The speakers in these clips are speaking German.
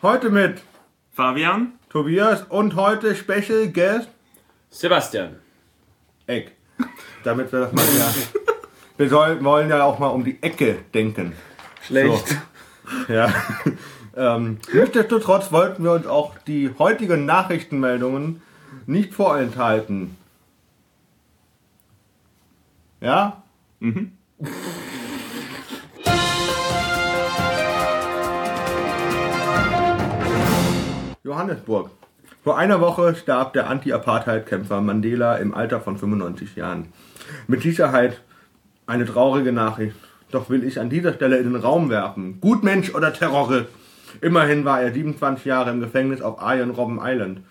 Heute mit Fabian? Tobias und heute Special Guest Sebastian. Eck. Damit wir das mal ja. Wir soll, wollen ja auch mal um die Ecke denken. Schlecht. So. Ja. ähm, nichtsdestotrotz wollten wir uns auch die heutigen Nachrichtenmeldungen nicht vorenthalten. Ja? Mhm. Johannesburg. Vor einer Woche starb der Anti-Apartheid-Kämpfer Mandela im Alter von 95 Jahren. Mit Sicherheit eine traurige Nachricht. Doch will ich an dieser Stelle in den Raum werfen. Gutmensch oder Terrorist? Immerhin war er 27 Jahre im Gefängnis auf Iron Robben Island.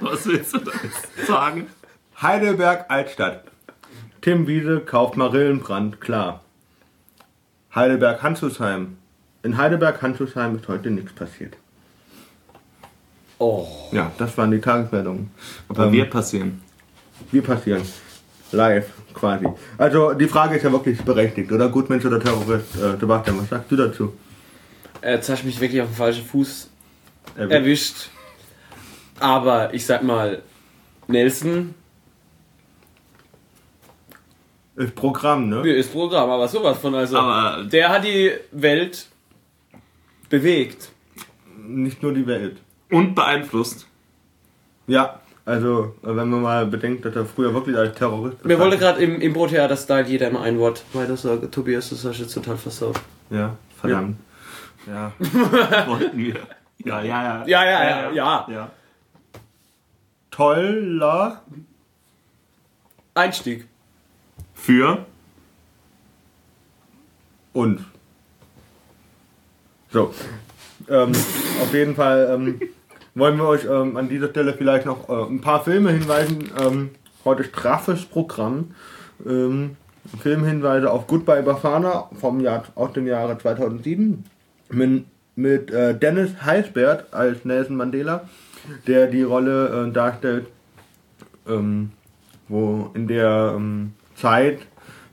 Was willst du da jetzt sagen? Heidelberg Altstadt. Tim Wiese kauft Marillenbrand, klar. Heidelberg Handschuhsheim. In Heidelberg Handschuhsheim ist heute nichts passiert. Oh. Ja, das waren die Tagesmeldungen. Aber Ähm, wir passieren. Wie passieren? Live quasi. Also die Frage ist ja wirklich berechtigt, oder? Gutmensch oder Terrorist? Äh, Sebastian, was sagst du dazu? Jetzt hast du mich wirklich auf den falschen Fuß Äh, erwischt. Aber ich sag mal, Nelson Ist Programm, ne? ist Programm, aber sowas von. Also, Aber- der hat die Welt bewegt. Nicht nur die Welt. Und beeinflusst. Ja, also wenn man mal bedenkt, dass er früher wirklich als Terrorist Mir wollte gerade im Impro-Theater-Style jeder immer ein Wort weiter sagen. Tobias, das hast du jetzt total versaut. Ja, verdammt. Ja. Wollten wir. Ja, ja, ja. Ja, ja, ja, ja. ja. Toller Einstieg. Für und. So. Ähm, auf jeden Fall ähm, wollen wir euch ähm, an dieser Stelle vielleicht noch äh, ein paar Filme hinweisen. Ähm, heute straffes Programm. Ähm, Filmhinweise auf Goodbye Bafana vom Jahr, aus dem Jahre 2007 mit, mit äh, Dennis Heisbert als Nelson Mandela, der die Rolle äh, darstellt, ähm, wo in der Zeit,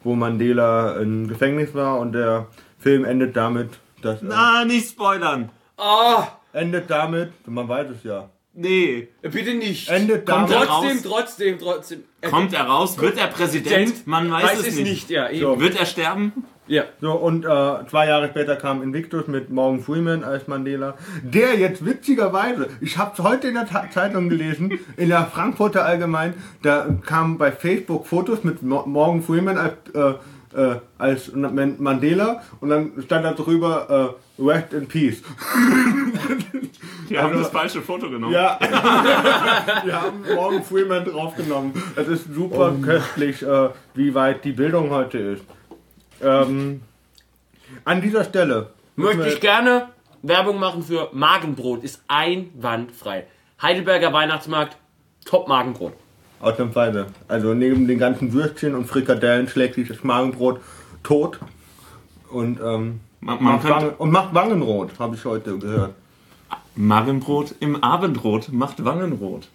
wo Mandela im Gefängnis war und der Film endet damit, dass äh, Na, nicht spoilern. Ah, endet damit, man weiß es ja, Nee. bitte nicht. endet Kommt damit, raus? trotzdem, trotzdem, trotzdem. Er- Kommt er raus? Wird er Präsident? Man weiß, es nicht. ja, eben. So. Wird er sterben? Ja. So, und äh, zwei Jahre später kam Invictus mit Morgan Freeman als Mandela, der jetzt witzigerweise, ich habe es heute in der Ta Zeitung gelesen, in der Frankfurter Allgemein, da kamen bei Facebook Fotos mit Mo Morgan Freeman als, äh, äh, als Man- Mandela und dann stand da drüber äh, Rest in Peace. Wir haben das falsche Foto genommen. Ja, wir haben Morgan Freeman draufgenommen. Es ist super köstlich, äh, wie weit die Bildung heute ist. Ähm, an dieser Stelle Möchte ich gerne Werbung machen für Magenbrot. Ist einwandfrei. Heidelberger Weihnachtsmarkt, top Magenbrot. Ausnahmsweise. Also neben den ganzen Würstchen und Frikadellen schlägt sich das Magenbrot tot. Und, ähm, Man, man macht, Wangen, und macht Wangenrot, habe ich heute gehört. Magenbrot im Abendrot macht Wangenrot.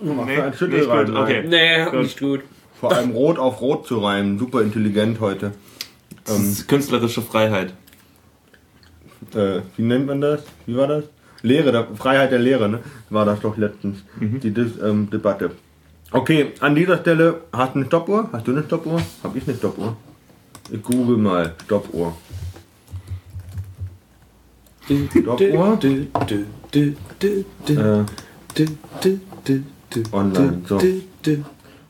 Macht Nee, ein nicht Schüttelreim gut, okay. Nee, nicht gut. Vor allem Rot auf Rot zu reimen. Super intelligent heute. Das ist künstlerische Freiheit. Äh, wie nennt man das? Wie war das? Lehre, der, Freiheit der Lehre, ne? War das doch letztens. Die Dis, ähm, Debatte. Okay, an dieser Stelle, hast du eine Stoppuhr? Hast du eine Stoppuhr? Hab ich eine Stoppuhr? Ich google mal Stoppuhr. Stoppuhr? Äh, online, so.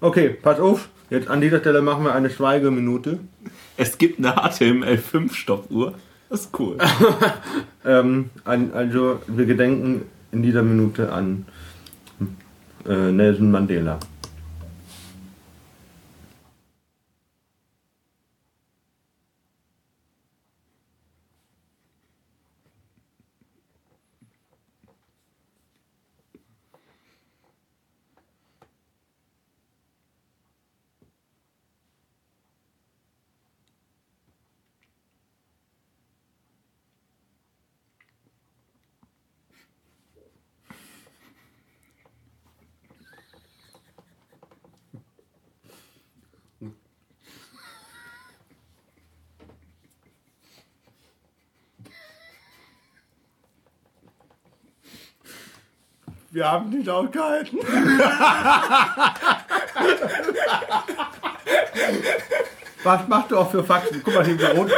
Okay, pass auf. Jetzt an dieser Stelle machen wir eine Schweigeminute. Es gibt eine HTML5 Stoppuhr. Das ist cool. Ähm, also, wir gedenken in dieser Minute an äh, Nelson Mandela. Wir haben nicht ausgehalten. Was machst du auch für Faxen? Guck mal hier, wie rot.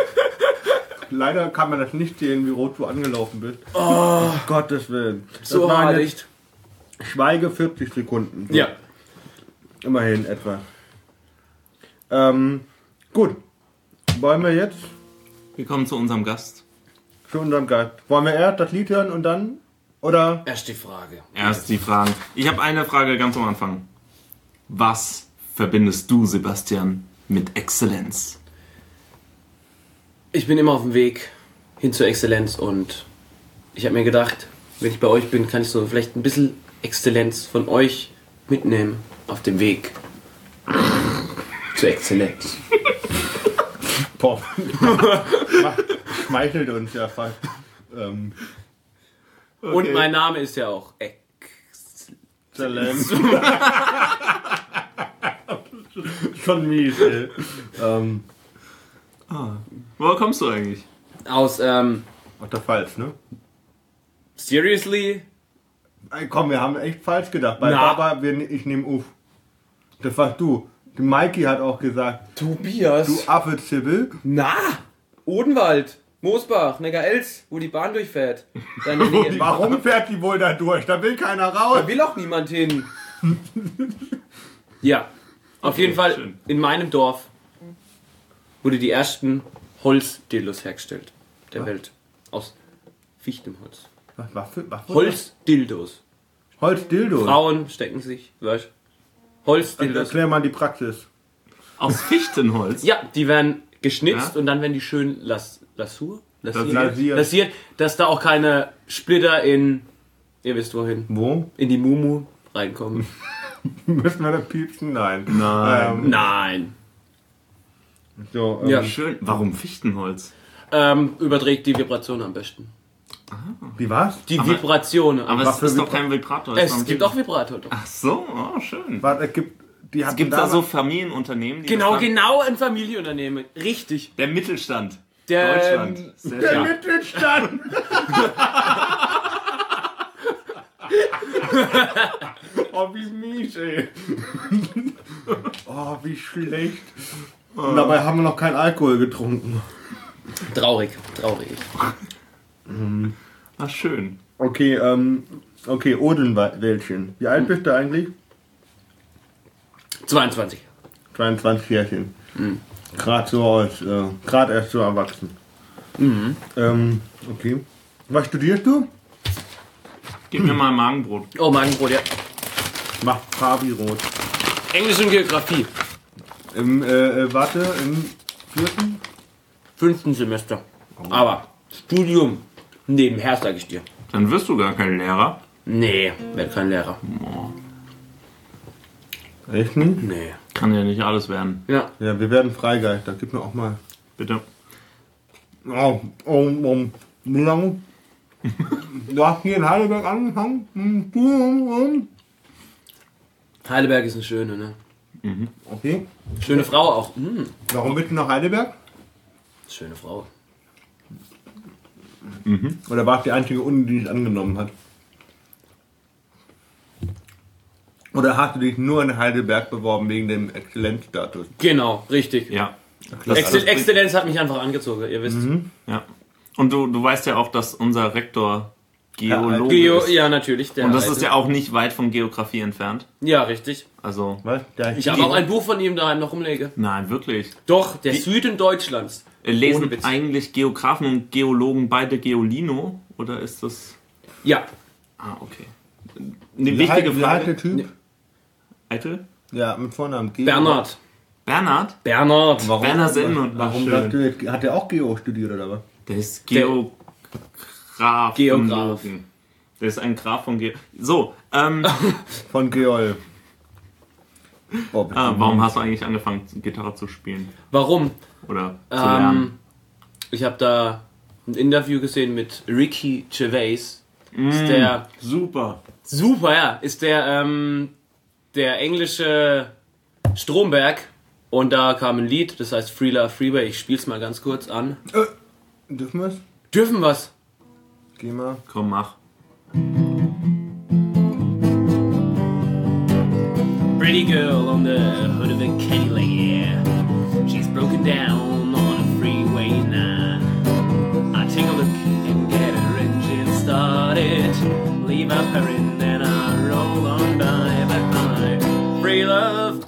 Leider kann man das nicht sehen, wie rot du angelaufen bist. Oh, Gottes Willen. Das So waren jetzt echt. Schweige 40 Sekunden. So, Ja. Immerhin etwa. Ähm, gut. Wollen wir jetzt Wir kommen zu unserem Gast. zu unserem Gast. Wollen wir erst das Lied hören und dann? Oder? Erst die Frage. Erst die Fragen. Ich habe eine Frage ganz am Anfang. Was verbindest du, Sebastian, mit Exzellenz? Ich bin immer auf dem Weg hin zur Exzellenz und ich habe mir gedacht, wenn ich bei euch bin, kann ich so vielleicht ein bisschen Exzellenz von euch mitnehmen auf dem Weg zur Exzellenz. Boah. Schmeichelt uns ja fast. Ähm, Und mein Name ist ja auch Ex. Exzellenz. Schon mies, ey. Ähm, Woher kommst du eigentlich? Aus, ähm, ach, das falsch, ne? seriously? Ey, komm, wir haben echt falsch gedacht. Bei Na. Baba, wir, ich nehme Uff. Das warst du. Die Mikey hat auch gesagt, Tobias? du Affe Zibbel. Na! Odenwald, Moosbach, Neckar-Elz, wo die Bahn durchfährt. Da in der Nähe. Warum fährt die wohl da durch? Da will keiner raus. Da will auch niemand hin. ja, auf jeden Fall schön. in meinem Dorf wurde die ersten Holzdildos hergestellt der Welt. Aus Fichtenholz. Was, was für, was Holzdildos. Holzdildo. Frauen stecken sich, weißt Holzdildos. Erklär mal die Praxis. Aus Fichtenholz? Ja, die werden geschnitzt Ja? und dann werden die schön las Lasur? Lasiert, Lasiert. lasiert, dass da auch keine Splitter in, ihr wisst wohin, Wo? in die Mumu reinkommen. Müssen wir da piepsen? Nein. Nein. Ähm, Nein. so, ähm, Ja. Schön. Warum Fichtenholz? Ähm, überträgt die Vibration am besten. Wie war's? Die Aber- Vibration. Aber es ist doch kein Vibrator. es gibt doch auch Vibrator. Doch. Ach so, oh, schön. Was, es gibt, die Es gibt da so Familienunternehmen, die Genau, genau ein Familienunternehmen. Richtig. Der Mittelstand. Der, Deutschland. ähm, Sehr Der. Mittelstand! oh, wie mies, ey. oh, wie schlecht. Und dabei haben wir noch keinen Alkohol getrunken. Traurig, traurig. Ach, schön. Okay, ähm, okay, Odenwäldchen. Wie alt bist du eigentlich? 22. 22 Jährchen. Gerade so aus, äh, gerade erst so erwachsen. Ähm, okay. Was studierst du? Gib mir mal ein Magenbrot. Oh, Magenbrot, ja. Mach Fabi rot. Englisch und Geografie. Im, äh, äh, warte, im vierten? Fünften Semester. Aber Studium nebenher, sag ich dir. Dann wirst du gar kein Lehrer. Nee, werd kein Lehrer. Echt nicht? Nee. Kann ja nicht alles werden. Ja. Ja, wir werden Freigeister. Gib mir auch mal. Bitte. Oh, oh, oh, wie lange? Du hast hier in Heidelberg angefangen? Hm, Heidelberg ist eine schöne, ne? Okay. Schöne Frau auch. Hm. Warum bist du nach Heidelberg? Schöne Frau. Oder war es die einzige Uni, die dich angenommen hat? Oder hast du dich nur in Heidelberg beworben wegen dem Exzellenzstatus? Genau, richtig. Ja. Excel Exzellenz hat mich einfach angezogen, ihr wisst. Ja. Und du, du weißt ja auch, dass unser Rektor Geologe Geo, ist. ja, natürlich. Der Und das alte. ist ja auch nicht weit von Geografie entfernt. Ja, richtig. Also, Was? Ich habe auch ein Buch von ihm daheim noch rumlege. nein, wirklich. Doch, der Süden Deutschlands. Lesen eigentlich Geografen und Geologen beide Geolino? Oder ist das. Ja, Ah, okay. Eine wichtige Wie heißt der Frage. Typ? Eitel? Ja, mit Vornamen. Geo. Bernhard. Bernhard? Bernhard. Warum, Werner Sennert. Warum Ach, schön. hat der auch Geo studiert oder was? Der ist Der- Geograf. Geograf. Der ist ein Graf von Geo. So, ähm, Von Geol. Oh, ah, warum hast du eigentlich angefangen, Gitarre zu spielen? Warum? Oder zu lernen? Ähm, ich habe da ein Interview gesehen mit Ricky Gervais. Ist der Super. super, ja, ist der ähm, der englische Stromberg und da kam ein Lied, das heißt Free Love Freeway. Ich spiel's mal ganz kurz an. Äh, dürfen wir es? Dürfen was? Geh mal. Komm, mach. pretty girl on the hood of a Cadillac, yeah. She's broken down on a freeway now. I take a look and get her engine started. Leave her purring, Free love.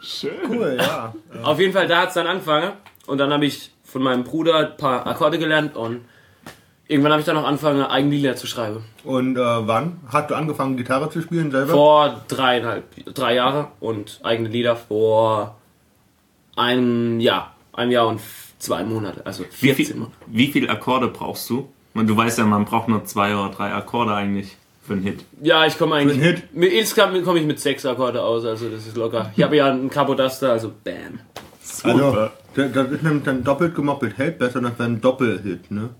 Schön. Cool, ja. Auf jeden Fall, da hat's dann angefangen. Und dann habe ich von meinem Bruder ein paar Akkorde gelernt und irgendwann habe ich dann auch angefangen, Eigenlieder zu schreiben. Und äh, wann hast du angefangen, Gitarre zu spielen selber? Vor dreieinhalb, drei Jahre und eigene Lieder vor einem Jahr, einem Jahr und zwei Monate, also Wie 14 viel, Monate. wie viel Akkorde brauchst du? Und Du weißt ja, man braucht nur zwei oder drei Akkorde eigentlich für einen Hit. Ja, ich komme eigentlich. Für einen Hit? Mit, insgesamt komme ich mit sechs Akkorde aus, also das ist locker. Ich habe ja einen Capodaster, also bam. Also, das ist nämlich dann doppelt gemoppelt. Hält besser, das wäre ein Doppelhit, ne?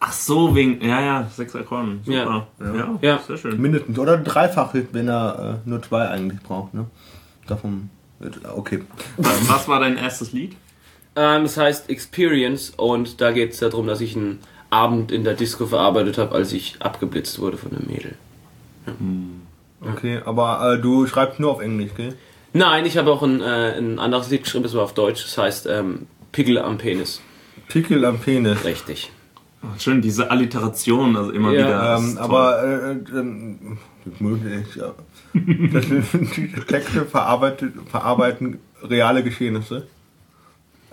Ach so, wegen, ja, ja, sechs Akkorden. Super. Ja. Ja, Ja. sehr schön. Mindestens. Oder ein Dreifach-Hit, wenn er äh, nur zwei eigentlich braucht, ne? Davon. Okay. Was war dein erstes Lied? Ähm, es heißt Experience und da geht es darum, dass ich einen Abend in der Disco verarbeitet habe, als ich abgeblitzt wurde von einem Mädel. Okay, aber äh, du schreibst nur auf Englisch, gell? Nein, ich habe auch ein, äh, ein anderes Lied geschrieben, das war auf Deutsch, das heißt ähm, Pickel am Penis. Pickel am Penis. Richtig. Schön, diese Alliteration, also immer Ja, wieder. Ähm, aber äh, äh, ähm, möglich, ja. Das Texte verarbeitet, verarbeiten reale Geschehnisse.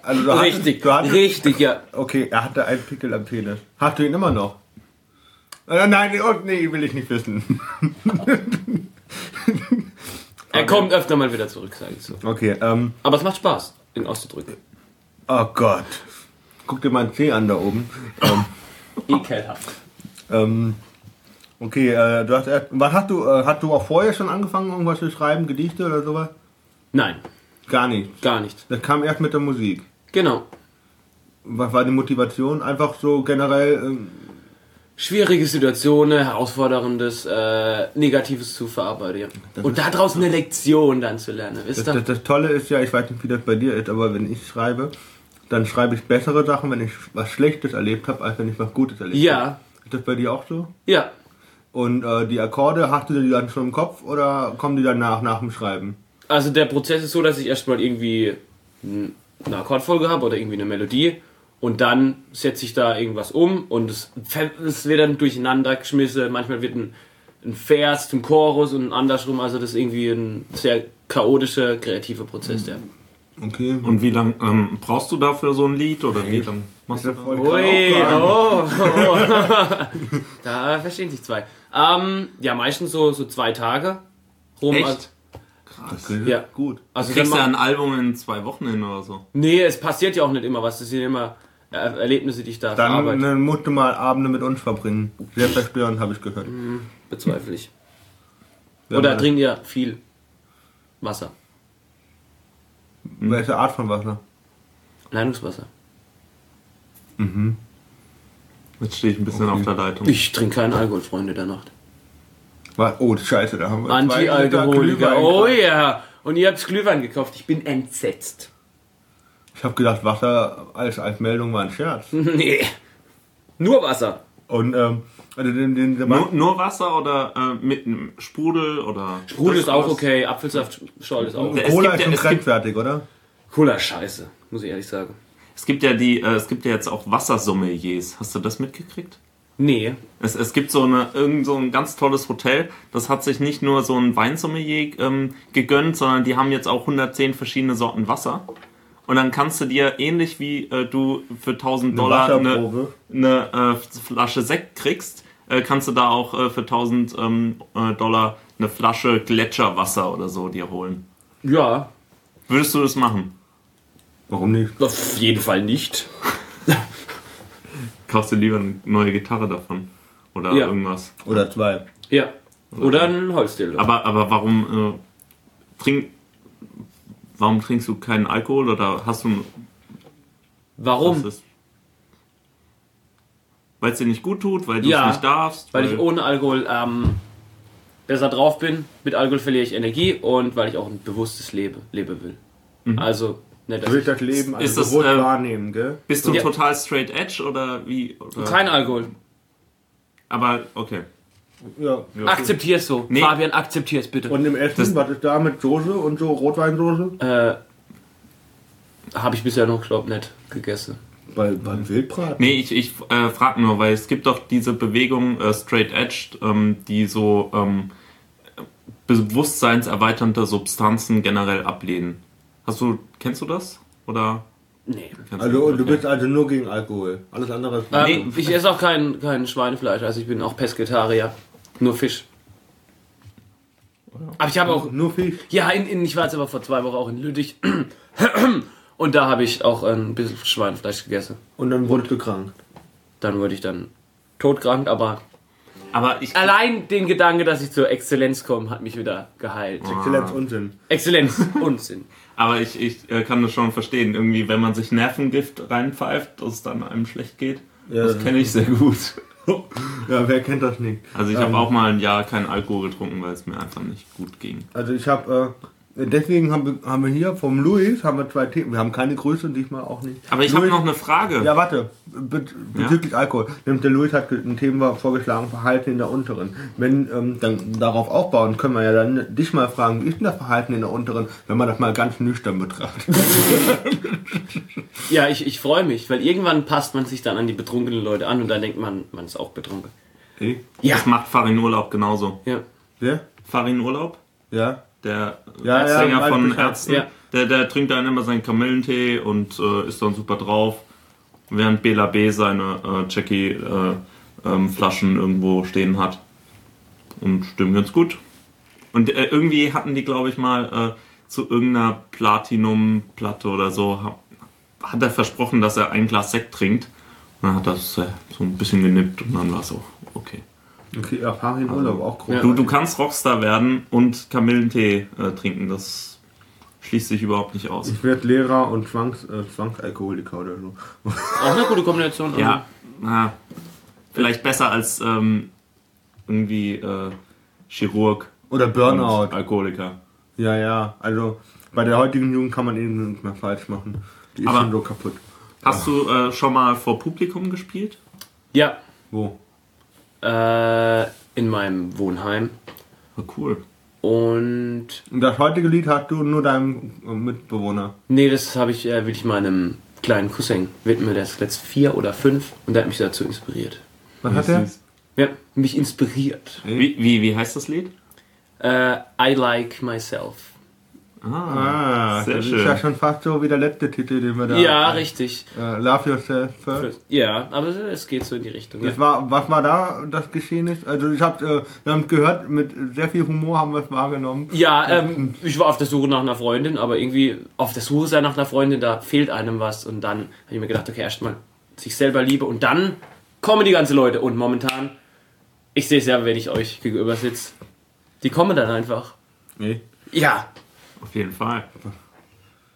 Also du hattest- Richtig, du hattest, richtig, ja. Okay, er hatte einen Pickel am Penis. Hast du ihn immer noch? Äh, nein, oh, nee, will ich nicht wissen. Er kommt öfter mal wieder zurück, sage ich so. Okay, ähm, Aber es macht Spaß, ihn auszudrücken. oh Gott. Guck dir mal einen C an da oben. Ähm, Ekelhaft. ähm, okay, äh, du hast erst, was hast du, äh, hast du auch vorher schon angefangen, irgendwas zu schreiben, Gedichte oder sowas? Nein, Gar nicht. gar nicht. Das kam erst mit der Musik. Genau. Was war die Motivation? Einfach so generell. Ähm, Schwierige Situationen, herausforderndes, äh, Negatives zu verarbeiten. Ja. Und daraus eine Lektion dann zu lernen, wisst das, das, das Tolle ist ja, ich weiß nicht, wie das bei dir ist, aber wenn ich schreibe, dann schreibe ich bessere Sachen, wenn ich was Schlechtes erlebt habe, als wenn ich was Gutes erlebt habe. Ja, Ist das bei dir auch so? ja. Und äh, die Akkorde, hast du die dann schon im Kopf oder kommen die dann nach, dem Schreiben? Also der Prozess ist so, dass ich erstmal irgendwie n- eine Akkordfolge habe oder irgendwie eine Melodie und dann setze ich da irgendwas um und es, es wird dann durcheinander geschmissen. Manchmal wird ein, ein Vers zum Chorus und andersrum. Also das ist irgendwie ein sehr chaotischer, kreativer Prozess. Ja. Okay. Und wie lange ähm, brauchst du dafür so ein Lied? Oder wie lang machst du Das Ui, klar oh, oh. da verstehen sich zwei. Ähm, ja, meistens so, so zwei Tage rum. Echt? Also, Okay, Ja. Gut. also Kriegst du dann ja ein Album in zwei Wochen hin oder so? Nee, es passiert ja auch nicht immer was. Das sind immer Erlebnisse, die ich da Dann verarbeite. äh, musst du mal Abende mit uns verbringen. Sehr verstörend, habe ich gehört. Bezweifle ich. Oder trinkt ihr viel Wasser? Welche Art von Wasser? Leitungswasser. Jetzt stehe ich ein bisschen Okay. auf der Leitung. Ich trinke keinen Alkohol, Freunde der Nacht. Oh, Scheiße, da haben wir Anti-Alkoholiker. Glühwein Oh gekauft. ja. Und ihr habt Glühwein gekauft. Ich bin entsetzt. Ich habe gedacht, Wasser als, als Meldung war ein Scherz. nee. Nur Wasser. Und ähm, also den, den, den Nur, nur Wasser oder äh, mit einem Sprudel oder. Sprudel ist auch was? okay. Apfelsaft, Scholl ist auch okay. Cola gibt ist ja- schon grenzwertig, oder? Cooler Scheiße, muss ich ehrlich sagen. Es gibt ja die, äh, es gibt ja jetzt auch Wassersommeliers. Hast du das mitgekriegt? Nee. Es, es gibt so, eine, irgend so ein ganz tolles Hotel, das hat sich nicht nur so ein Weinsommelier ähm, gegönnt, sondern die haben jetzt auch 110 verschiedene Sorten Wasser. Und dann kannst du dir ähnlich wie äh, du für 1000 Dollar eine, eine äh, Flasche Sekt kriegst, äh, kannst du da auch äh, für 1000 ähm, äh, Dollar eine Flasche Gletscherwasser oder so dir holen. Ja, Würdest du das machen? Warum nicht? auf jeden Fall nicht. Kaufst du lieber eine neue Gitarre davon? Oder Ja. irgendwas? Oder zwei. Ja. Oder ein Holzdildo. Aber, aber warum äh, trink, warum trinkst du keinen Alkohol oder hast du Warum? Weil es dir nicht gut tut, weil du Ja, es nicht darfst? Weil ich ohne Alkohol ähm, besser drauf bin. Mit Alkohol verliere ich Energie und weil ich auch ein bewusstes Leben leben will. Also, ne, willst ich, das Leben als das, äh, wahrnehmen, gell? Bist du Ja. total straight edge oder wie? Oder? kein Alkohol. Aber okay. Ja. Akzeptier's so. Nee. Fabian, akzeptier's bitte. Und im Essen, Das- was ist da mit Soße und so Rotweinsoße? Äh, habe ich bisher noch, glaub nicht gegessen. Bei, beim Wildbraten? Nee, ich, ich äh, frage nur, weil es gibt doch diese Bewegung äh, Straight Edge, ähm, die so ähm, bewusstseinserweiternde Substanzen generell ablehnen. Hast du, kennst du das? Oder? Nee. Also, du bist also nur gegen Alkohol. Alles andere ist. Ähm, ich esse auch kein, kein Schweinefleisch, also ich bin auch Pesketarier. Nur Fisch. Aber ich habe auch. nur Fisch. Ja, in, in, ich war jetzt aber vor zwei Wochen auch in Lüttich. Und da habe ich auch ein bisschen Schweinefleisch gegessen. Und dann wurdest du krank. Dann wurde ich dann todkrank, aber Aber ich, allein den Gedanke, dass ich zur Exzellenz komme, hat mich wieder geheilt. Exzellenz Unsinn. Exzellenz, Unsinn. Aber ich, ich äh, kann das schon verstehen. Irgendwie, wenn man sich Nervengift reinpfeift, dass es dann einem schlecht geht. Ja. Das kenne ich sehr gut. Ja, wer kennt das nicht? Also ich Ähm, habe auch mal ein Jahr keinen Alkohol getrunken, weil es mir einfach nicht gut ging. Also ich habe, äh, deswegen haben wir, haben wir hier vom Luis haben wir zwei Themen. Wir haben keine Größe, diesmal auch nicht. Aber ich habe noch eine Frage. Ja, warte. Be bezüglich Alkohol. Nämlich der Luis hat ein Thema vorgeschlagen, Verhalten in der unteren. Wenn ähm, dann darauf aufbauen, können wir ja dann dich mal fragen, wie ist denn das Verhalten in der unteren, wenn man das mal ganz nüchtern betrachtet? Ja, ich, ich freue mich, weil irgendwann passt man sich dann an die betrunkenen Leute an und dann denkt man, man ist auch betrunken. Hey? Ja. Das macht Farin Urlaub genauso. Ja. Wer? Farin Urlaub, Ja? Der Ja, ja, Sänger weiß von. Ärzten, Ja. der, der trinkt dann immer seinen Kamillentee und äh, ist dann super drauf, während Bela B seine äh, Jackie äh, ähm, Flaschen irgendwo stehen hat. Und stimmt ganz gut. Und äh, irgendwie hatten die, glaube ich, mal äh, zu irgendeiner Platinum-Platte oder so, ha- hat er versprochen, dass er ein Glas Sekt trinkt. Und dann hat das äh, so ein bisschen genippt und dann war es auch okay. Okay, Erfahrung in Urlaub, auch groß. Ja. Du, du kannst Rockstar werden und Kamillentee äh, trinken. Das schließt sich überhaupt nicht aus. Ich werde Lehrer und Zwangs, äh, Zwangsalkoholiker oder so. Auch eine gute Kombination. Ja, na, vielleicht besser als ähm, irgendwie äh, Chirurg Oder und Burnout. Alkoholiker. Ja, ja. Also bei der heutigen Jugend kann man eben nicht mehr falsch machen. Die ist Aber- schon so kaputt. Hast du äh, schon mal vor Publikum gespielt? Ja, Wo? Äh, in meinem Wohnheim. Oh, cool. Und das heutige Lied hast du nur deinem Mitbewohner. nee, das habe ich äh, wirklich meinem kleinen Cousin widmen. Der ist letzt vier oder fünf und der hat mich dazu inspiriert. Was hat er? Ja, mich inspiriert. Wie, wie, wie heißt das Lied? Äh, I like myself. Ah, Sehr das schön. ist ja schon fast so wie der letzte Titel, den wir da. Ja, richtig. Äh, Love Yourself First. Ja, aber es geht so in die Richtung. Ja. Das war, was war da das geschehen ist? Also ich habe, äh, wir haben gehört, mit sehr viel Humor haben wir es wahrgenommen. Ja, ähm, ich war auf der Suche nach einer Freundin, aber irgendwie auf der Suche sein nach einer Freundin, da fehlt einem was. Und dann habe ich mir gedacht, okay, erstmal sich selber liebe und dann kommen die ganzen Leute. Und momentan, ich sehe es ja, wenn ich euch gegenüber sitze, die kommen dann einfach. Nee. Ja, Auf jeden Fall.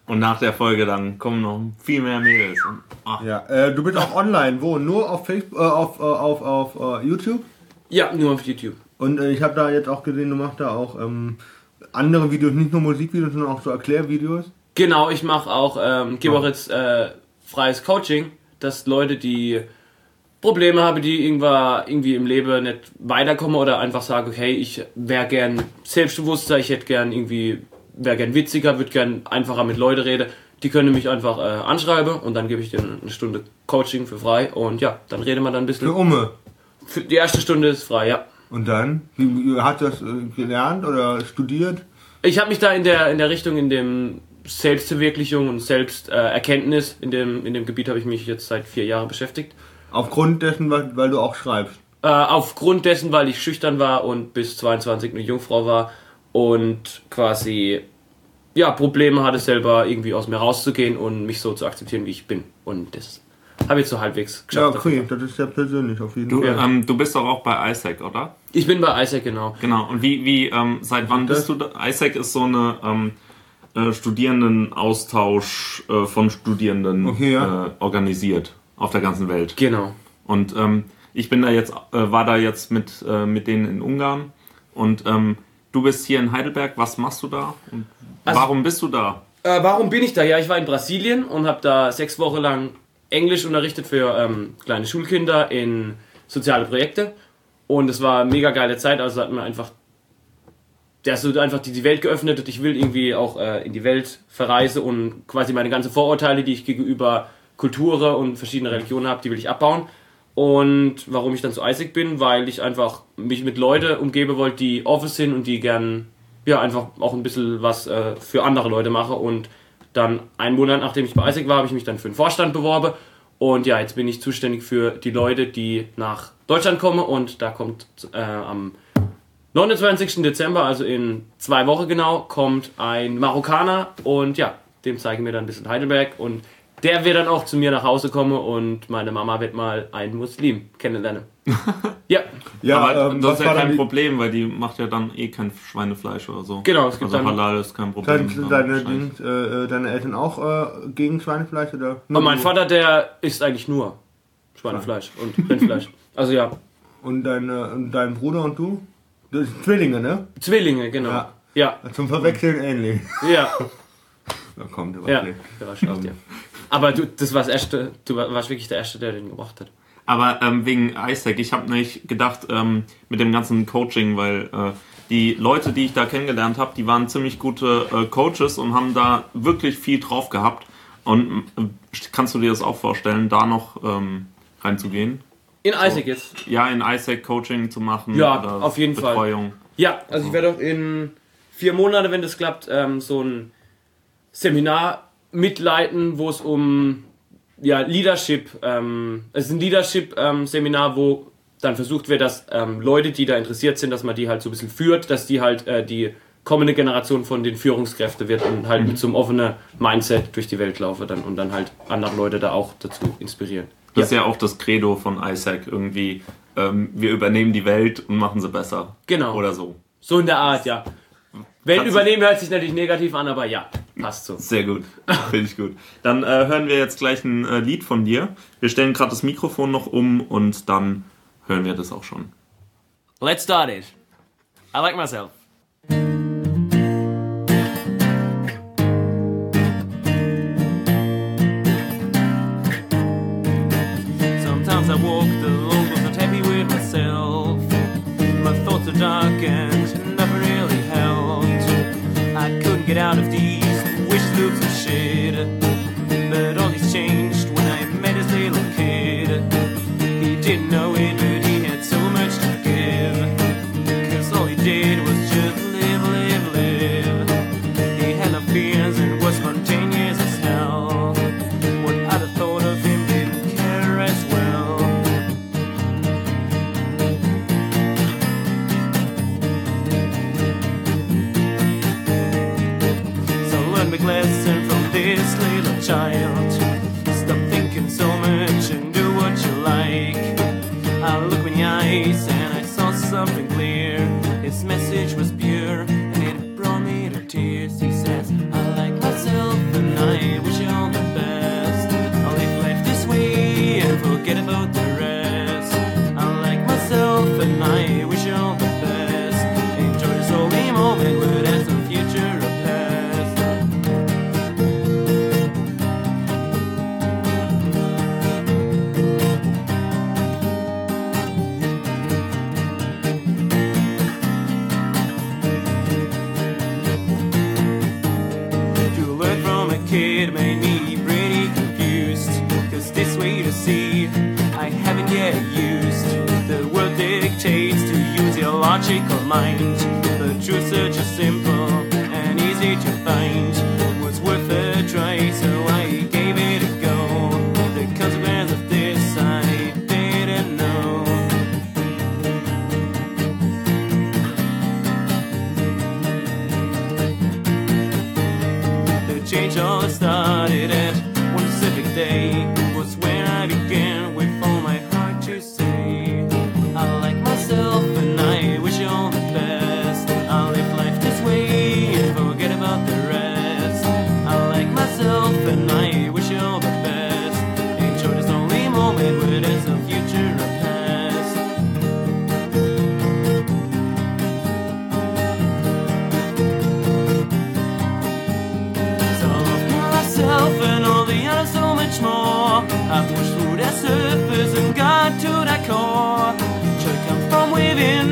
Und nach der Folge dann kommen noch viel mehr Mädels. Und, ah, Ja, äh, du bist auch online. Wo? Nur auf Facebook, äh, auf, äh, auf, auf äh, YouTube? ja, nur auf YouTube. Und äh, ich habe da jetzt auch gesehen, du machst da auch ähm, andere Videos, nicht nur Musikvideos, sondern auch so Erklärvideos. Genau, ich mache auch, ähm, gebe auch jetzt äh, freies Coaching, dass Leute, die Probleme haben, die irgendwann irgendwie im Leben nicht weiterkommen oder einfach sagen, okay, ich wäre gern selbstbewusster, ich hätte gern irgendwie, wäre gern witziger, würde gern einfacher mit Leuten reden, die können mich einfach äh, anschreiben und dann gebe ich denen eine Stunde Coaching für frei und ja, dann reden wir dann ein Für bisschen. Umme. Für die erste Stunde ist frei, ja. Und dann? Wie, du das äh, gelernt oder studiert? Ich habe mich da in der, in der Richtung, in dem Selbstverwirklichung und Selbsterkenntnis, in dem, in dem Gebiet habe ich mich jetzt seit vier Jahren beschäftigt. Aufgrund dessen, weil, weil du auch schreibst. Äh, aufgrund dessen, weil ich schüchtern war und bis 22 eine Jungfrau war und quasi ja, Probleme hatte, selber irgendwie aus mir rauszugehen und mich so zu akzeptieren, wie ich bin. Und das habe ich so halbwegs Ja, geschafft. okay, das ist ja persönlich auf jeden du, Fall. ähm, du bist doch auch bei Isaac, oder? Ich bin bei Isaac, genau. Genau. Und wie, wie, ähm, seit wann das? bist du da? Isaac ist so eine ähm, äh, Studierendenaustausch äh, von Studierenden Okay, ja. äh, organisiert auf der ganzen Welt. Genau. Und ähm, ich bin da jetzt, äh, war da jetzt mit, äh, mit denen in Ungarn. Und ähm, du bist hier in Heidelberg. Was machst du da? Und Also- warum bist du da? Äh, warum bin ich da? Ja, ich war in Brasilien und habe da sechs Wochen lang Englisch unterrichtet für ähm, kleine Schulkinder in soziale Projekte. Und es war eine mega geile Zeit, also hat mir einfach, der so einfach die, die Welt geöffnet und ich will irgendwie auch äh, in die Welt verreise und quasi meine ganzen Vorurteile, die ich gegenüber Kulturen und verschiedene Religionen habe, die will ich abbauen. Und warum ich dann zu Isaac bin, weil ich einfach mich mit Leuten umgebe wollte, die offen sind und die gern ja einfach auch ein bisschen was äh, für andere Leute mache. Und dann einen Monat nachdem ich bei Isaac war, habe ich mich dann für den Vorstand beworben. Und ja, jetzt bin ich zuständig für die Leute, die nach Deutschland kommen. Und da kommt äh, am 29. Dezember, also in zwei Wochen genau, kommt ein Marokkaner. Und ja, dem zeigen wir dann ein bisschen Heidelberg. Und der wird dann auch zu mir nach Hause kommen und meine Mama wird mal einen Muslim kennenlernen. ja, Ja, Aber ähm, das ist ja war kein die- Problem, weil die macht ja dann eh kein Schweinefleisch oder so. Genau, es gibt also dann- Halal ist kein Problem. Deine. Dings, äh, äh, deine Eltern auch äh, gegen Schweinefleisch oder? nur und mein? Vater, der isst eigentlich nur Schweinefleisch und Rindfleisch. Also ja, Und dein, äh, und dein Bruder und du? Das sind Zwillinge, ne? Zwillinge, genau. Ja. Ja, Zum Verwechseln ähnlich. ja, Da kommt ja. was. Überraschend, ja. Aber du, das war das erste, du warst wirklich der Erste, der den gebracht hat. Aber ähm, wegen Isaac, ich habe nicht gedacht, ähm, mit dem ganzen Coaching, weil äh, die Leute, die ich da kennengelernt habe, die waren ziemlich gute äh, Coaches und haben da wirklich viel drauf gehabt. Und äh, kannst du dir das auch vorstellen, da noch ähm, reinzugehen? In Isaac jetzt. Ja, in Isaac Coaching zu machen. Ja, auf jeden Fall. Betreuung. Ja, also ich werde auch in vier Monaten, wenn das klappt, ähm, so ein Seminar mitleiten, wo es um ja, Leadership, ähm, es ist ein Leadership-Seminar, wo dann versucht wird, dass ähm, Leute, die da interessiert sind, dass man die halt so ein bisschen führt, dass die halt äh, die kommende Generation von den Führungskräften wird und halt mit so einem offenen Mindset durch die Welt laufe dann und dann halt andere Leute da auch dazu inspirieren. Das ist ja auch das Credo von Isaac irgendwie. Ähm, wir übernehmen die Welt und machen sie besser. Genau. Oder so. So in der Art, ja. Welt übernehmen hört sich natürlich negativ an, aber ja, passt so. Sehr gut. Finde ich gut. Dann äh, hören wir jetzt gleich ein äh, Lied von dir. Wir stellen gerade das Mikrofon noch um und dann hören wir das auch schon. Let's start it. I like myself. Sometimes I walk the road, was not happy with myself. My thoughts are dark and get out of these wish loops and shit. But all these changed big lesson from this little child. Stop thinking so much and do what you like. Logical mind. The truths are just simple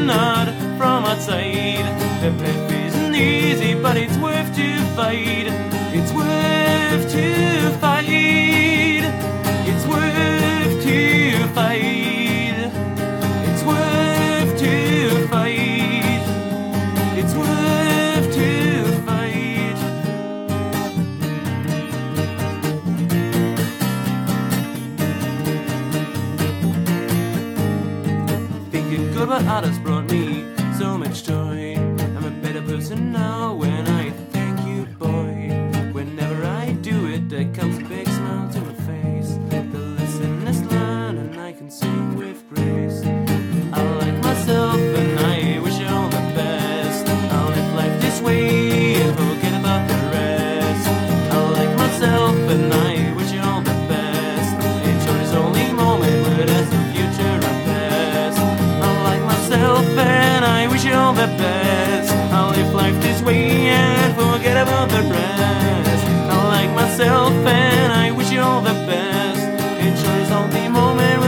nod from outside. The path isn't easy, but it's worth to fight. It's worth to fight. Forget about the rest. I like myself and I wish you all the best. Enjoy this only moment,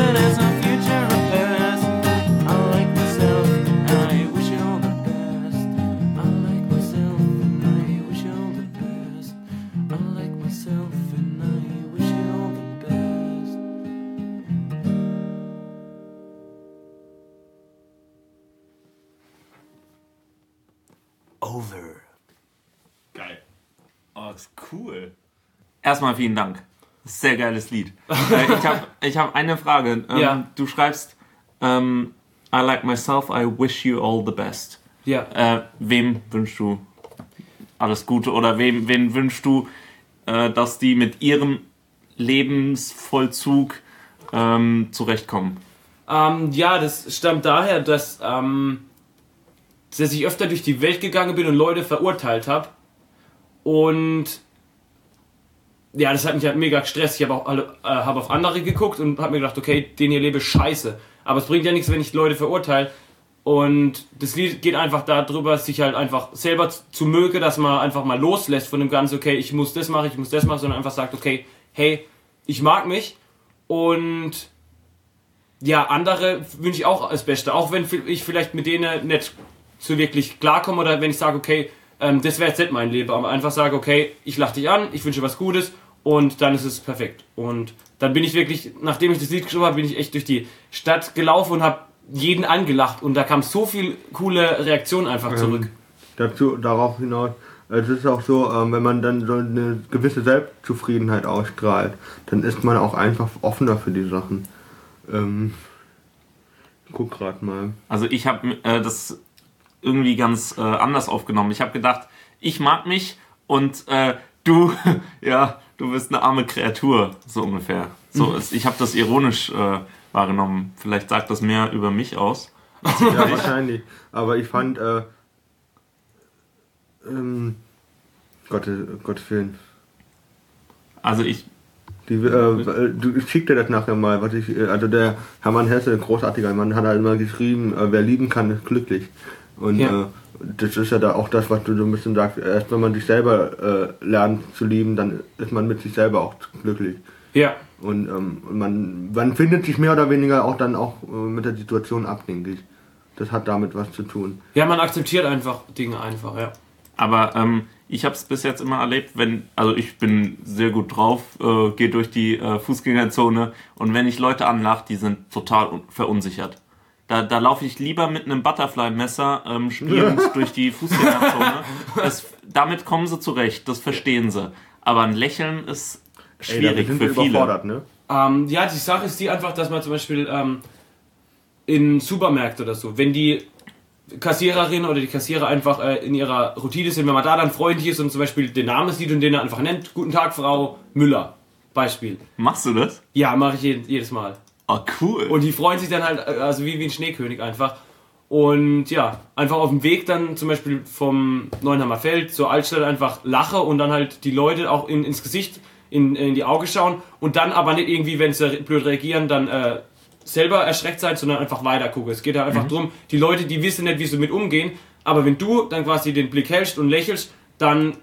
Erstmal vielen Dank. Sehr geiles Lied. äh, ich habe ich hab eine Frage. Ähm, Ja. Du schreibst, ähm, I like myself, I wish you all the best. Ja. Äh, wem wünschst du alles Gute oder wem, wen wünschst du, äh, dass die mit ihrem Lebensvollzug ähm, zurechtkommen? Ähm, ja, das stammt daher, dass, ähm, dass ich öfter durch die Welt gegangen bin und Leute verurteilt habe. Und ja, das hat mich halt mega gestresst. Ich habe auch alle, äh, hab auf andere geguckt und habe mir gedacht, okay, den hier lebe scheiße. Aber es bringt ja nichts, wenn ich Leute verurteile. Und das Lied geht einfach darüber, sich halt einfach selber zu- mögen, dass man einfach mal loslässt von dem Ganzen, okay, ich muss das machen, ich muss das machen, sondern einfach sagt, okay, hey, ich mag mich und ja, andere wünsche ich auch das Beste. Auch wenn ich vielleicht mit denen nicht so wirklich klarkomme oder wenn ich sage, okay, ähm, das wäre jetzt nicht mein Leben, aber einfach sage, okay, ich lache dich an, ich wünsche was Gutes und dann ist es perfekt. Und dann bin ich wirklich, nachdem ich das Lied geschrieben habe, bin ich echt durch die Stadt gelaufen und habe jeden angelacht und da kam so viel coole Reaktionen einfach zurück. Dazu, darauf hinaus, es ist auch so, ähm, wenn man dann so eine gewisse Selbstzufriedenheit ausstrahlt, dann ist man auch einfach offener für die Sachen. Ähm, ich guck gerade mal. Also ich habe äh, das irgendwie ganz äh, anders aufgenommen. Ich habe gedacht, ich mag mich und äh, du, ja, du bist eine arme Kreatur, so ungefähr. So, ich habe das ironisch äh, wahrgenommen. Vielleicht sagt das mehr über mich aus. Ja, wahrscheinlich. Aber ich fand, äh, ähm, Gott, Gottes Willen. Also ich, Die, äh, äh, du, ich schick dir das nachher mal, was ich, äh, also der Hermann Hesse, ein großartiger Mann, hat halt immer geschrieben, äh, wer lieben kann, ist glücklich. Und Ja. Das ist ja da auch das, was du so ein bisschen sagst, erst wenn man sich selber äh, lernt zu lieben, dann ist man mit sich selber auch glücklich. Ja, Und ähm, man, man findet sich mehr oder weniger auch dann auch äh, mit der Situation ab, denke ich. Das hat damit was zu tun. ja, man akzeptiert einfach Dinge einfach, ja. aber ähm, ich habe es bis jetzt immer erlebt, wenn, also ich bin sehr gut drauf, äh, gehe durch die äh, Fußgängerzone und wenn ich Leute anlache, die sind total un- verunsichert. Da, da laufe ich lieber mit einem Butterfly-Messer ähm, spielend durch die Fußgängerzone. Das, damit kommen sie zurecht, das verstehen sie. Aber ein Lächeln ist Ey, schwierig sind für viele. überfordert, ne? Ähm, ja, die Sache ist die einfach, dass man zum Beispiel ähm, in Supermärkten oder so, wenn die Kassiererin oder die Kassierer einfach äh, in ihrer Routine sind, wenn man da dann freundlich ist und zum Beispiel den Namen sieht und den einfach nennt, guten Tag, Frau Müller, Beispiel. Machst du das? Ja, mache ich jedes, jedes Oh, cool. Und die freuen sich dann halt, also wie, wie ein Schneekönig einfach. Und ja, einfach auf dem Weg dann zum Beispiel vom Neuenheimer Feld zur Altstadt einfach lache und dann halt die Leute auch in, ins Gesicht, in, in die Augen schauen und dann aber nicht irgendwie, wenn sie blöd reagieren, dann äh, selber erschreckt sein, sondern einfach weiter gucken. Es geht ja einfach drum, die Leute, die wissen nicht, wie sie mit umgehen, aber wenn du dann quasi den Blick hältst und lächelst, dann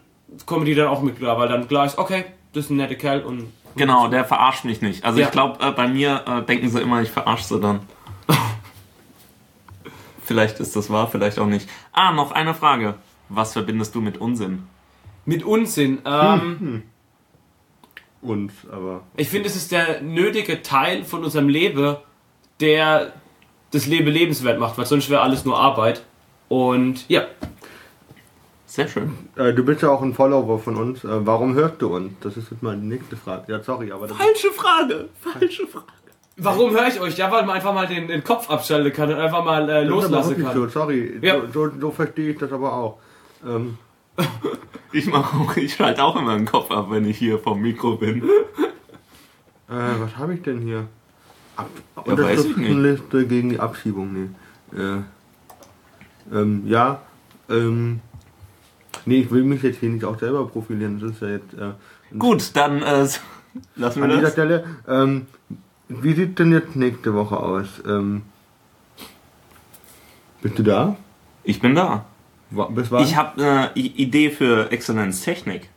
kommen die dann auch mit klar, weil dann klar ist, okay, das ist ein netter Kerl und Genau, der verarscht mich nicht. Also Ja. ich glaube, äh, bei mir äh, denken sie immer, ich verarsche sie dann. Vielleicht ist das wahr, vielleicht auch nicht. Ah, noch eine Frage. Was verbindest du mit Unsinn? Mit Unsinn. Ähm, Und, aber. Ich finde, es ist der nötige Teil von unserem Leben, der das Leben lebenswert macht, weil sonst wäre alles nur Arbeit. Und ja, Sehr schön. Äh, du bist ja auch ein Follower von uns. Äh, warum hörst du uns? Das ist jetzt mal die nächste Frage. Ja, sorry, aber das Falsche Frage. Falsche Frage. warum höre ich euch? Ja, weil man einfach mal den, den Kopf abschalten kann und einfach mal äh, Das ist aber loslassen kann. so, sorry. Ja. So, so, so verstehe ich das aber auch. Ähm, Ich mache auch, ich schalte auch immer den Kopf ab, wenn ich hier vom Mikro bin. äh, was habe ich denn hier? Ab Ja, weiß ich nicht. Unterschriftenliste gegen die Abschiebung, nee. Äh, ähm, ja, ähm, nee, ich will mich jetzt hier nicht auch selber profilieren. Das ist ja jetzt äh, Gut, dann äh, lassen An wir dieser das. Stelle, ähm, wie sieht denn jetzt nächste Woche aus? Ähm, bist du da? Ich bin da. Bis wann? Ich habe eine Idee für Exzellenz Technik.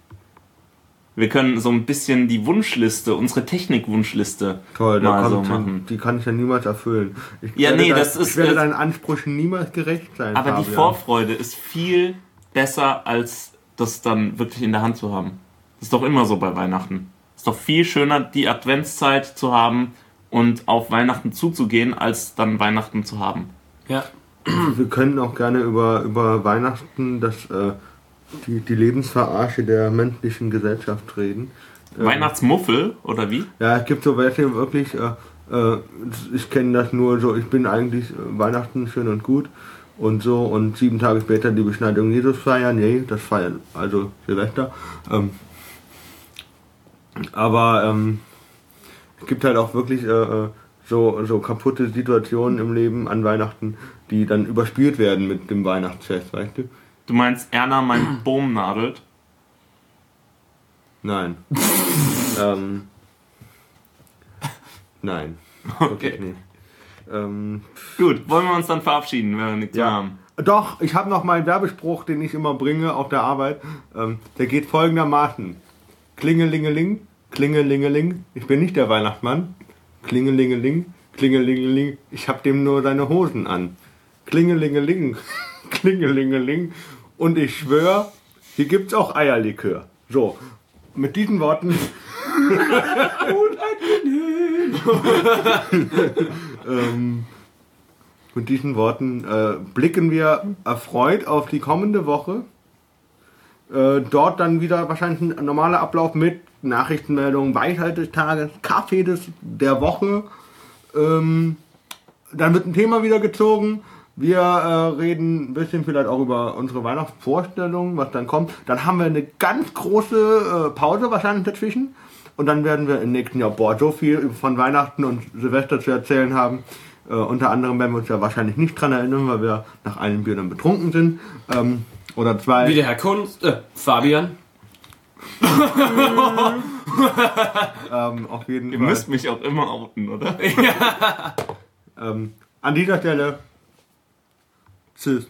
Wir können so ein bisschen die Wunschliste, unsere Technik-Wunschliste Toll, da mal so machen. die kann ich ja niemals erfüllen. Ich Ja, nee, das ist- Ich werde deinen Ansprüchen niemals gerecht sein. Aber die Fabian. Vorfreude ist viel besser, als das dann wirklich in der Hand zu haben. Das ist doch immer so bei Weihnachten. ist doch viel schöner, die Adventszeit zu haben und auf Weihnachten zuzugehen, als dann Weihnachten zu haben. Ja. Wir können auch gerne über, über Weihnachten, das, äh, die, die Lebensverarsche der menschlichen Gesellschaft reden. Ähm, Weihnachtsmuffel, oder wie? Ja, es gibt so welche wirklich, äh, äh, ich kenne das nur so, ich bin eigentlich äh, Weihnachten schön und gut und so und sieben Tage später die Beschneidung Jesus feiern, nee, das feiern, also Silvester. Ähm, aber ähm, es gibt halt auch wirklich äh, äh, so, so kaputte Situationen im Leben an Weihnachten, die dann überspielt werden mit dem Weihnachtsfest, weißt du? Du meinst, Erna mein Bohm nadelt? Nein. ähm, nein. Wirklich nicht. Ähm, Gut, wollen wir uns dann verabschieden, wenn wir nichts mehr Ja. haben? Doch, ich habe noch meinen Werbespruch, den ich immer bringe auf der Arbeit. Ähm, der geht folgendermaßen. Klingelingeling, klingelingeling, ich bin nicht der Weihnachtsmann. Klingelingeling, klingelingeling, ich hab dem nur seine Hosen an. Klingelingeling, klingelingeling, und ich schwör, hier gibt's auch Eierlikör. So, mit diesen Worten ähm, mit diesen Worten äh, blicken wir erfreut auf die kommende Woche. Äh, dort dann wieder wahrscheinlich ein normaler Ablauf mit Nachrichtenmeldungen, Weisheit des Tages, Kaffee des, der Woche. Ähm, dann wird ein Thema wieder gezogen. Wir äh, reden ein bisschen vielleicht auch über unsere Weihnachtsvorstellungen, was dann kommt. Dann haben wir eine ganz große äh, Pause wahrscheinlich dazwischen. Und dann werden wir im nächsten Jahr boah, so viel von Weihnachten und Silvester zu erzählen haben. Äh, unter anderem werden wir uns ja wahrscheinlich nicht dran erinnern, weil wir nach einem Bier dann betrunken sind. Ähm, oder zwei. Wie der Herr Kunst, äh, Fabian. Ähm, auf jeden Ihr Fall. müsst mich auch immer outen, oder? Ähm, an dieser Stelle. Tschüss.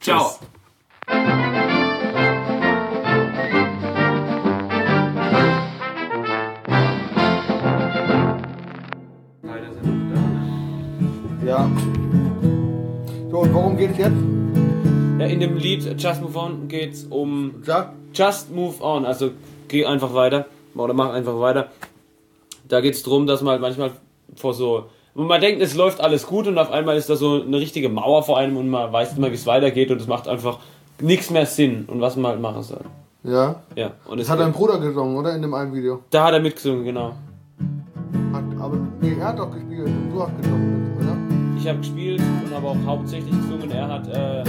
Ciao. Tschüss. Ja. So, und worum geht's jetzt? Ja, in dem Lied Just Move On geht's um Sag. Just Move On, also geh einfach weiter oder mach einfach weiter. Da geht's drum, dass man halt manchmal vor so man denkt, es läuft alles gut und auf einmal ist da so eine richtige Mauer vor einem und man weiß nicht mehr, wie es weitergeht und es macht einfach nichts mehr Sinn und was man halt machen soll. Ja. Ja, und Das hat dein Bruder gesungen, oder? In dem einen Video. da hat er mitgesungen, genau. Hat, aber nee, er hat doch gespielt und du hast gesungen, oder? Ich habe gespielt und habe auch hauptsächlich gesungen. Er hat äh,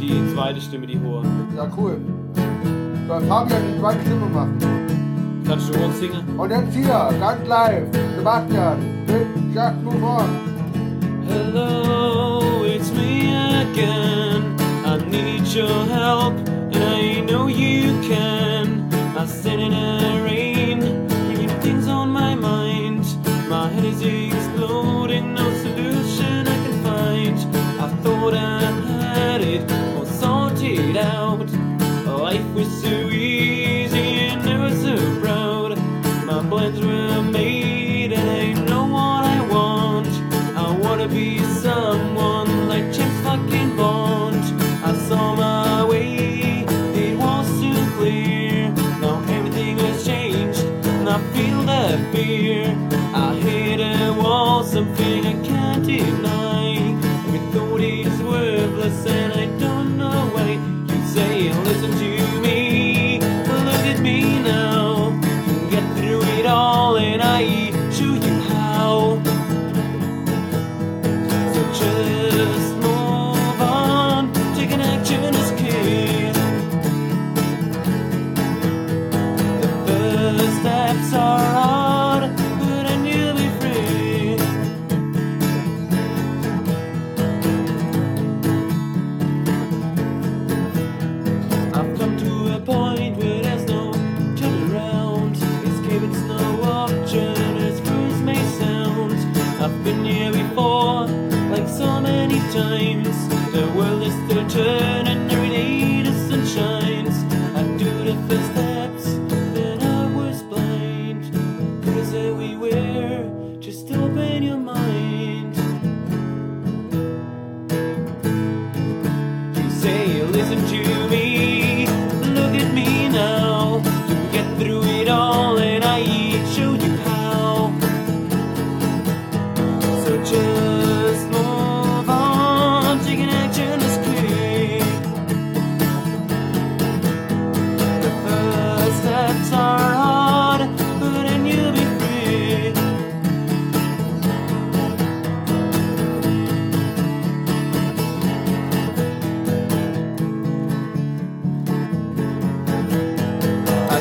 die zweite Stimme, die hohe. Ja, cool. Soll Fabian die zweite Stimme machen. Kannst du hoch singen? Und jetzt hier, ganz live, Sebastian mit Just Move On. Hello, it's me again. I need your help, and I know you can. I stand in the rain, bringing things on my mind. My head is exploding, Life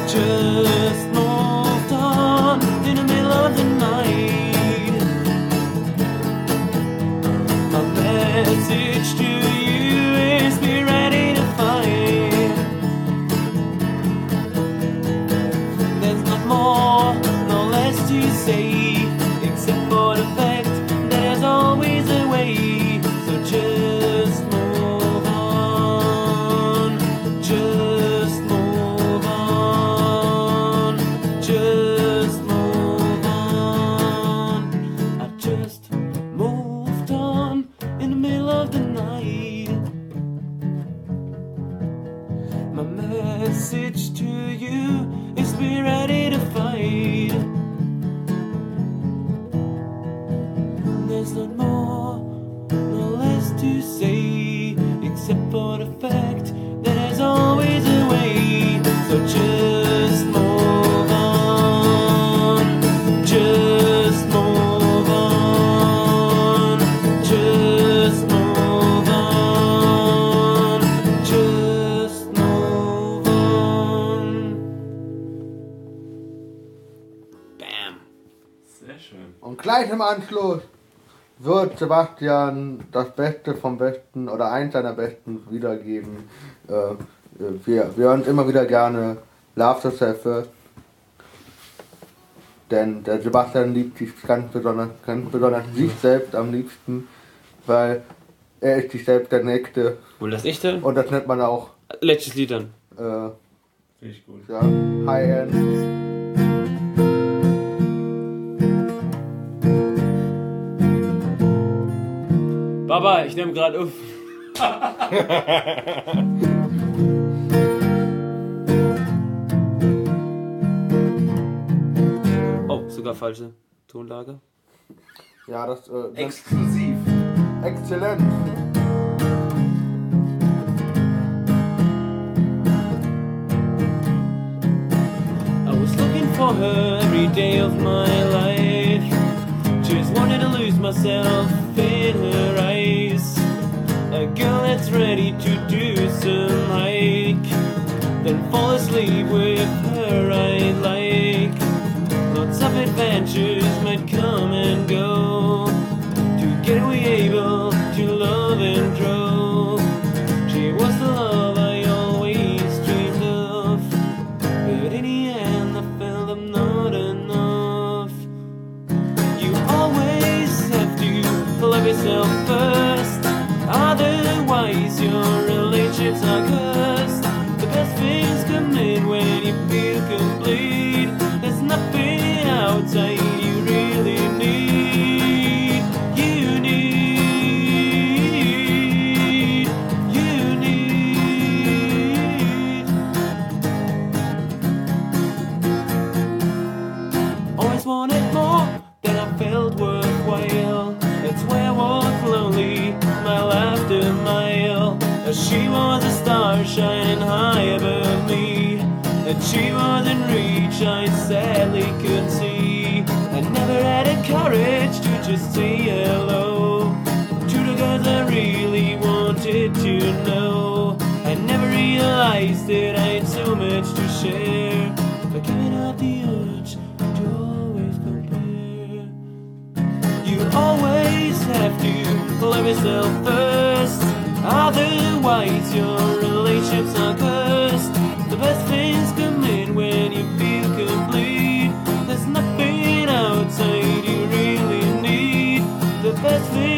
Just. Anschluss wird Sebastian das Beste vom Besten oder eins seiner Besten wiedergeben. Äh, äh wir, wir hören immer wieder gerne Love the First. Denn der Sebastian liebt sich ganz besonders, ganz besonders sich selbst am liebsten, weil er ist sich selbst der Nächste. Und das ich denn? Und das nennt man auch. Letztes Lied dann. Äh, Finde ich gut. Ja, High End. Papa, ich nehme gerade auf. oh, sogar falsche Tonlage. Ja, das. Äh, Exklusiv. Exzellent. I was looking for her every day of my life. myself in her eyes. A girl that's ready to do some hike, then fall asleep with her I like. Lots of adventures might come and go. perfectly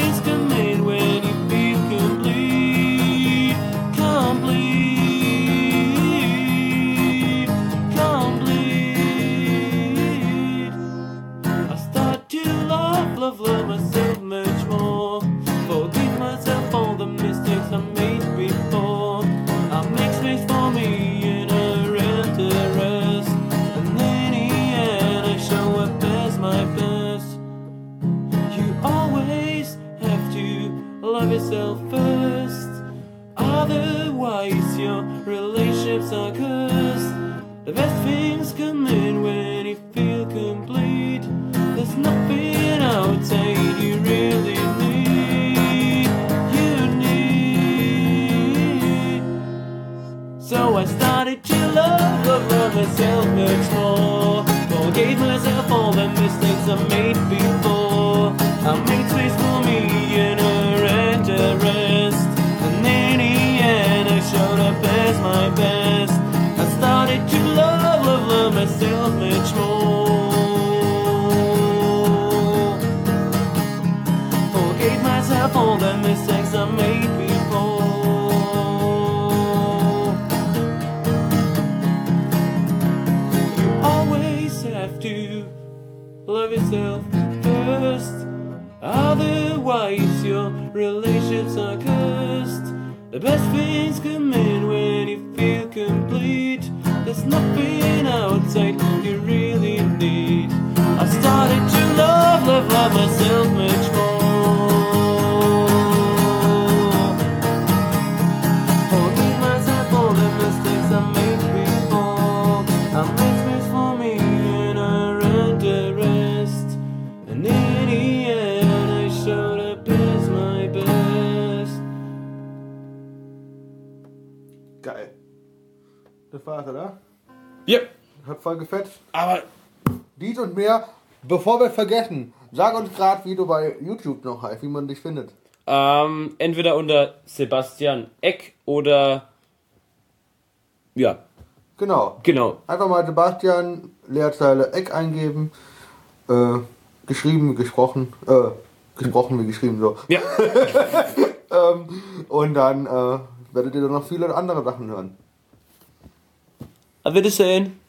love yourself first. Otherwise, your relationships are cursed. The best things come in when you feel complete. There's nothing out. Vater, oder? Ja. Hat voll gefetzt. Aber dies und mehr, bevor wir vergessen, sag uns gerade, wie du bei YouTube noch heißt, wie man dich findet. Ähm, entweder unter Sebastian Eck oder. Ja. Genau. Genau. Einfach mal Sebastian Leerzeile Eck eingeben. Äh, geschrieben, gesprochen. Äh, gesprochen wie geschrieben, so. Ja. ähm, und dann äh, werdet ihr dann noch viele andere Sachen hören. Have Auf soon.